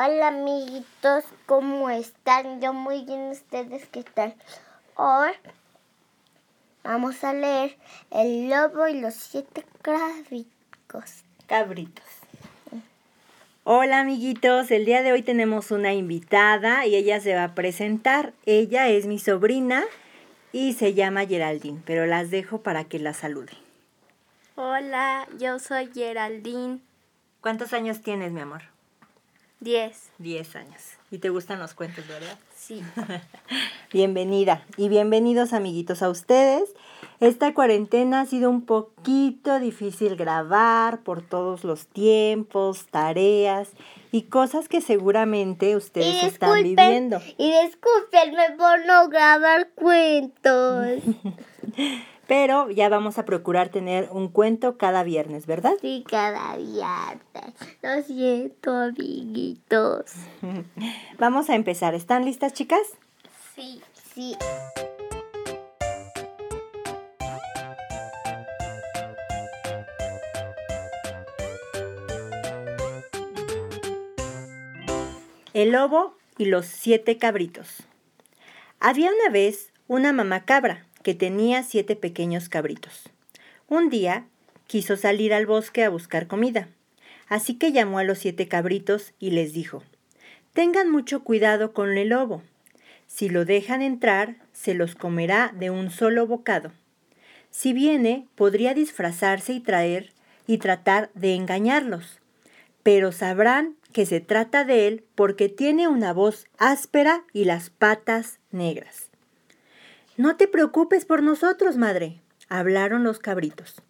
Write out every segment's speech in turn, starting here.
Hola amiguitos, ¿cómo están? Yo muy bien, ¿ustedes qué tal? Hoy vamos a leer El lobo y los siete cabritos. Cabritos. Hola amiguitos, el día de hoy tenemos una invitada y ella se va a presentar. Ella es mi sobrina y se llama Geraldine, pero las dejo para que la salude. Hola, yo soy Geraldine. ¿Cuántos años tienes, mi amor? Diez. Diez años. ¿Y te gustan los cuentos, verdad? Sí. Bienvenida y bienvenidos amiguitos a ustedes. Esta cuarentena ha sido un poquito difícil grabar por todos los tiempos, tareas y cosas que seguramente ustedes están viviendo. Y discúlpenme por no grabar cuentos. Pero ya vamos a procurar tener un cuento cada viernes, ¿verdad? Sí, cada viernes. Lo siento, amiguitos. Vamos a empezar. ¿Están listas, chicas? Sí, sí. El lobo y los siete cabritos. Había una vez una mamá cabra que tenía siete pequeños cabritos. Un día quiso salir al bosque a buscar comida, así que llamó a los siete cabritos y les dijo, Tengan mucho cuidado con el lobo. Si lo dejan entrar, se los comerá de un solo bocado. Si viene, podría disfrazarse y traer y tratar de engañarlos, pero sabrán que se trata de él porque tiene una voz áspera y las patas negras. No te preocupes por nosotros, madre, hablaron los cabritos.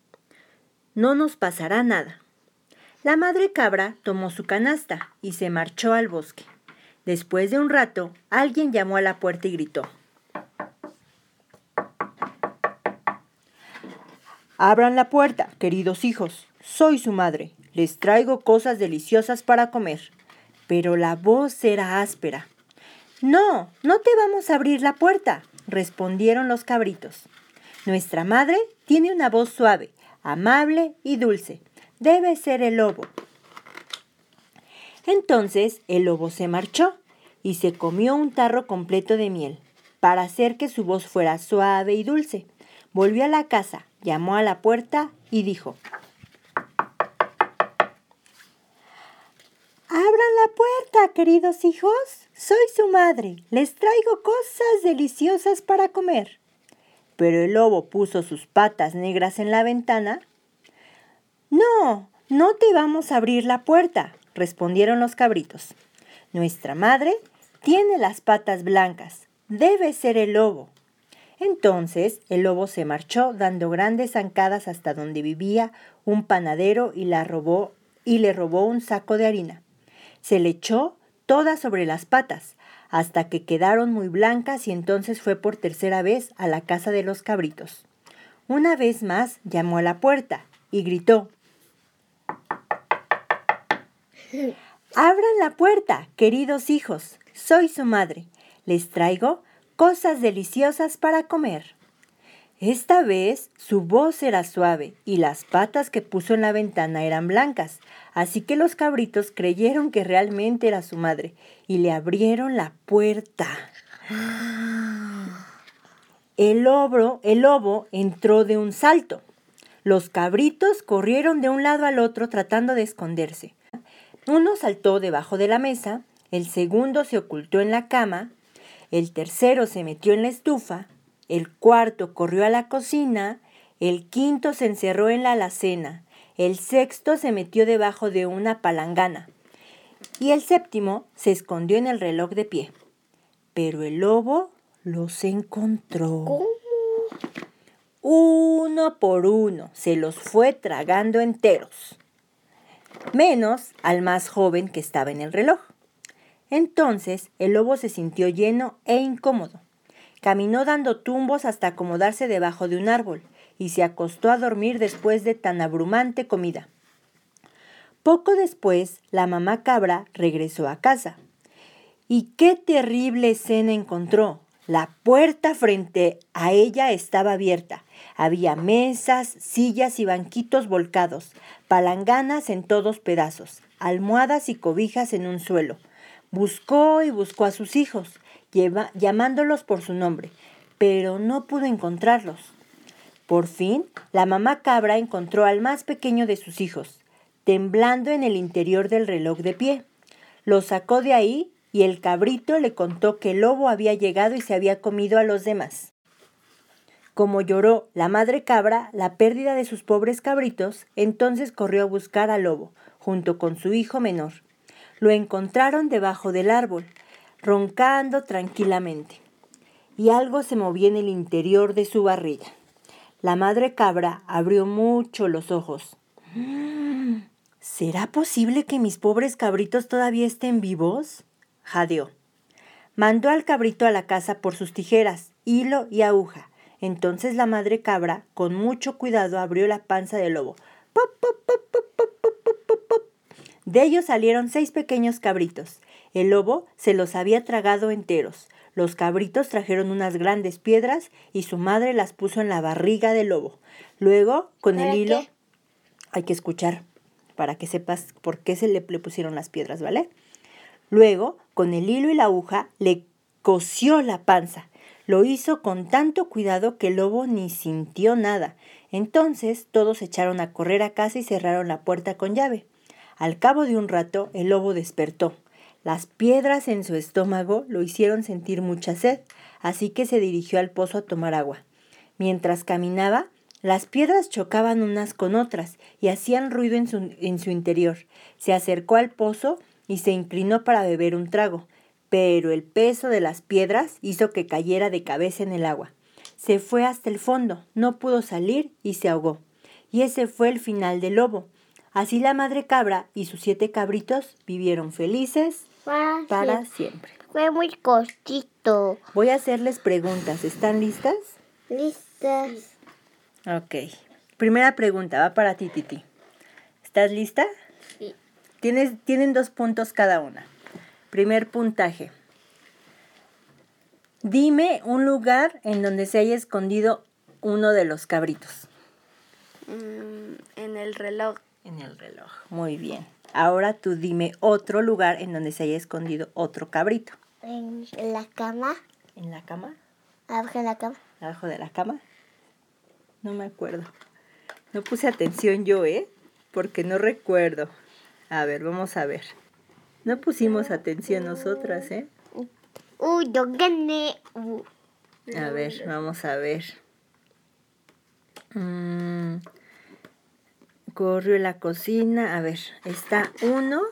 No nos pasará nada. La madre cabra tomó su canasta y se marchó al bosque. Después de un rato, alguien llamó a la puerta y gritó. Abran la puerta, queridos hijos. Soy su madre. Les traigo cosas deliciosas para comer. Pero la voz era áspera. No, no te vamos a abrir la puerta, respondieron los cabritos. Nuestra madre tiene una voz suave, amable y dulce. Debe ser el lobo. Entonces el lobo se marchó y se comió un tarro completo de miel, para hacer que su voz fuera suave y dulce. Volvió a la casa, llamó a la puerta y dijo, Abran la puerta, queridos hijos. Soy su madre. Les traigo cosas deliciosas para comer. Pero el lobo puso sus patas negras en la ventana. No, no te vamos a abrir la puerta, respondieron los cabritos. Nuestra madre tiene las patas blancas. Debe ser el lobo. Entonces el lobo se marchó dando grandes zancadas hasta donde vivía un panadero y la robó y le robó un saco de harina. Se le echó toda sobre las patas, hasta que quedaron muy blancas y entonces fue por tercera vez a la casa de los cabritos. Una vez más llamó a la puerta y gritó Abran la puerta, queridos hijos, soy su madre. Les traigo cosas deliciosas para comer. Esta vez su voz era suave y las patas que puso en la ventana eran blancas, así que los cabritos creyeron que realmente era su madre y le abrieron la puerta. El lobo, el lobo entró de un salto. Los cabritos corrieron de un lado al otro tratando de esconderse. Uno saltó debajo de la mesa, el segundo se ocultó en la cama, el tercero se metió en la estufa, el cuarto corrió a la cocina, el quinto se encerró en la alacena, el sexto se metió debajo de una palangana y el séptimo se escondió en el reloj de pie. Pero el lobo los encontró. ¿Cómo? Uno por uno se los fue tragando enteros, menos al más joven que estaba en el reloj. Entonces el lobo se sintió lleno e incómodo. Caminó dando tumbos hasta acomodarse debajo de un árbol y se acostó a dormir después de tan abrumante comida. Poco después, la mamá cabra regresó a casa. Y qué terrible escena encontró. La puerta frente a ella estaba abierta. Había mesas, sillas y banquitos volcados, palanganas en todos pedazos, almohadas y cobijas en un suelo, Buscó y buscó a sus hijos, llamándolos por su nombre, pero no pudo encontrarlos. Por fin, la mamá cabra encontró al más pequeño de sus hijos, temblando en el interior del reloj de pie. Lo sacó de ahí y el cabrito le contó que el lobo había llegado y se había comido a los demás. Como lloró la madre cabra la pérdida de sus pobres cabritos, entonces corrió a buscar al lobo, junto con su hijo menor. Lo encontraron debajo del árbol, roncando tranquilamente. Y algo se movía en el interior de su barriga. La madre cabra abrió mucho los ojos. Mm, ¿Será posible que mis pobres cabritos todavía estén vivos? jadeó. Mandó al cabrito a la casa por sus tijeras, hilo y aguja. Entonces la madre cabra, con mucho cuidado, abrió la panza del lobo. ¡Pop, pop, pop, de ellos salieron seis pequeños cabritos. El lobo se los había tragado enteros. Los cabritos trajeron unas grandes piedras y su madre las puso en la barriga del lobo. Luego, con ¿Para el hilo, qué? hay que escuchar para que sepas por qué se le, le pusieron las piedras, ¿vale? Luego, con el hilo y la aguja, le cosió la panza. Lo hizo con tanto cuidado que el lobo ni sintió nada. Entonces todos se echaron a correr a casa y cerraron la puerta con llave. Al cabo de un rato, el lobo despertó. Las piedras en su estómago lo hicieron sentir mucha sed, así que se dirigió al pozo a tomar agua. Mientras caminaba, las piedras chocaban unas con otras y hacían ruido en su, en su interior. Se acercó al pozo y se inclinó para beber un trago, pero el peso de las piedras hizo que cayera de cabeza en el agua. Se fue hasta el fondo, no pudo salir y se ahogó. Y ese fue el final del lobo. Así la madre cabra y sus siete cabritos vivieron felices Para para siempre. siempre. Fue muy cortito. Voy a hacerles preguntas. ¿Están listas? Listas. Ok. Primera pregunta, va para ti, Titi. ¿Estás lista? Sí. Tienes, tienen dos puntos cada una. Primer puntaje. Dime un lugar en donde se haya escondido uno de los cabritos. Mm, en el reloj. En el reloj. Muy bien. Ahora tú dime otro lugar en donde se haya escondido otro cabrito. En la cama. ¿En la cama? Abajo de la cama. ¿Abajo de la cama? No me acuerdo. No puse atención yo, ¿eh? Porque no recuerdo. A ver, vamos a ver. No pusimos atención nosotras, ¿eh? Uy, yo gané. A ver, vamos a ver. Mm, corrió en la cocina. A ver, está uno.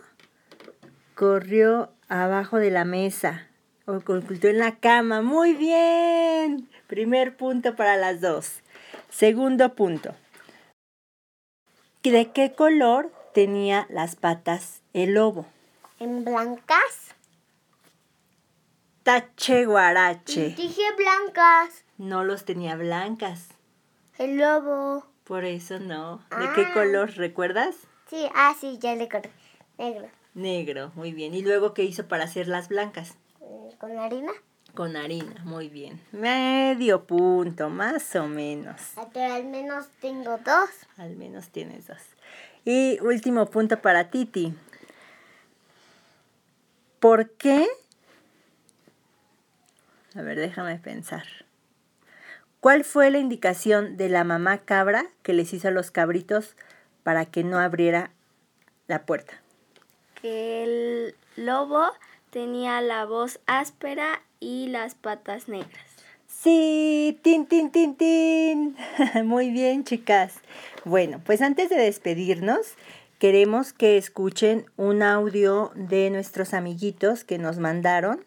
Corrió abajo de la mesa. O ocultó en la cama. Muy bien. Primer punto para las dos. Segundo punto. ¿Y ¿De qué color tenía las patas el lobo? en blancas. Tache guarache. Dije blancas. No los tenía blancas. El lobo. Por eso no. ¿De qué Ah. color recuerdas? Sí, ah, sí, ya le acordé. Negro. Negro, muy bien. ¿Y luego qué hizo para hacer las blancas? Eh, Con harina. Con harina, muy bien. Medio punto, más o menos. Pero al menos tengo dos. Al menos tienes dos. Y último punto para Titi. ¿Por qué? A ver, déjame pensar. ¿Cuál fue la indicación de la mamá cabra que les hizo a los cabritos para que no abriera la puerta? Que el lobo tenía la voz áspera y las patas negras. Sí, tin, tin, tin, tin. Muy bien, chicas. Bueno, pues antes de despedirnos, queremos que escuchen un audio de nuestros amiguitos que nos mandaron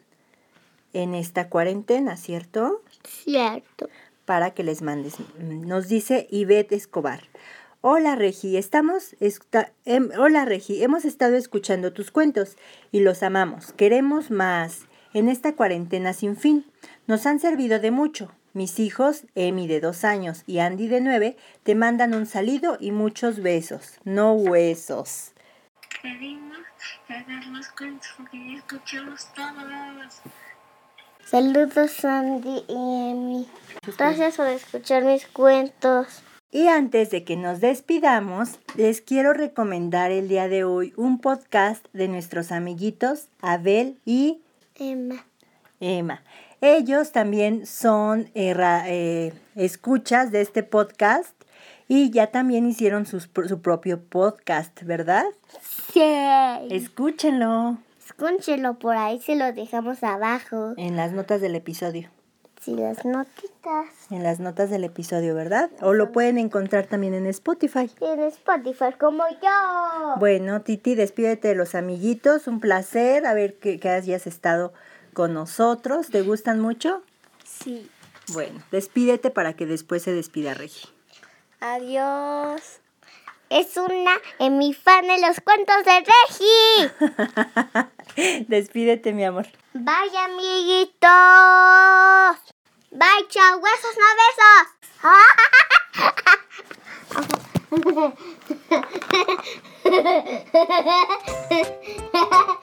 en esta cuarentena, ¿cierto? Cierto. Para que les mandes. Nos dice Ivette Escobar. Hola Regi, estamos esta- em- hola Regi, hemos estado escuchando tus cuentos y los amamos. Queremos más. En esta cuarentena sin fin nos han servido de mucho. Mis hijos, Emi de dos años y Andy de nueve, te mandan un saludo y muchos besos, no huesos. Queremos hacer los cuentos porque ya escuchamos todos. Saludos, Sandy y Emi. Gracias por escuchar mis cuentos. Y antes de que nos despidamos, les quiero recomendar el día de hoy un podcast de nuestros amiguitos Abel y Emma. Emma. Ellos también son eh, eh, escuchas de este podcast y ya también hicieron sus su propio podcast, ¿verdad? Sí. Escúchenlo Escúchelo por ahí, se lo dejamos abajo. en las notas del episodio. Sí, las notitas. En las notas del episodio, ¿verdad? O lo pueden encontrar también en Spotify. En Spotify, como yo. Bueno, Titi, despídete de los amiguitos. Un placer a ver que, que hayas estado con nosotros. ¿Te gustan mucho? Sí. Bueno, despídete para que después se despida Regi. Adiós. Es una en mi fan de los cuentos de Regi. despídete, mi amor. Bye, amiguitos. Bye, chao. Besos, no besos.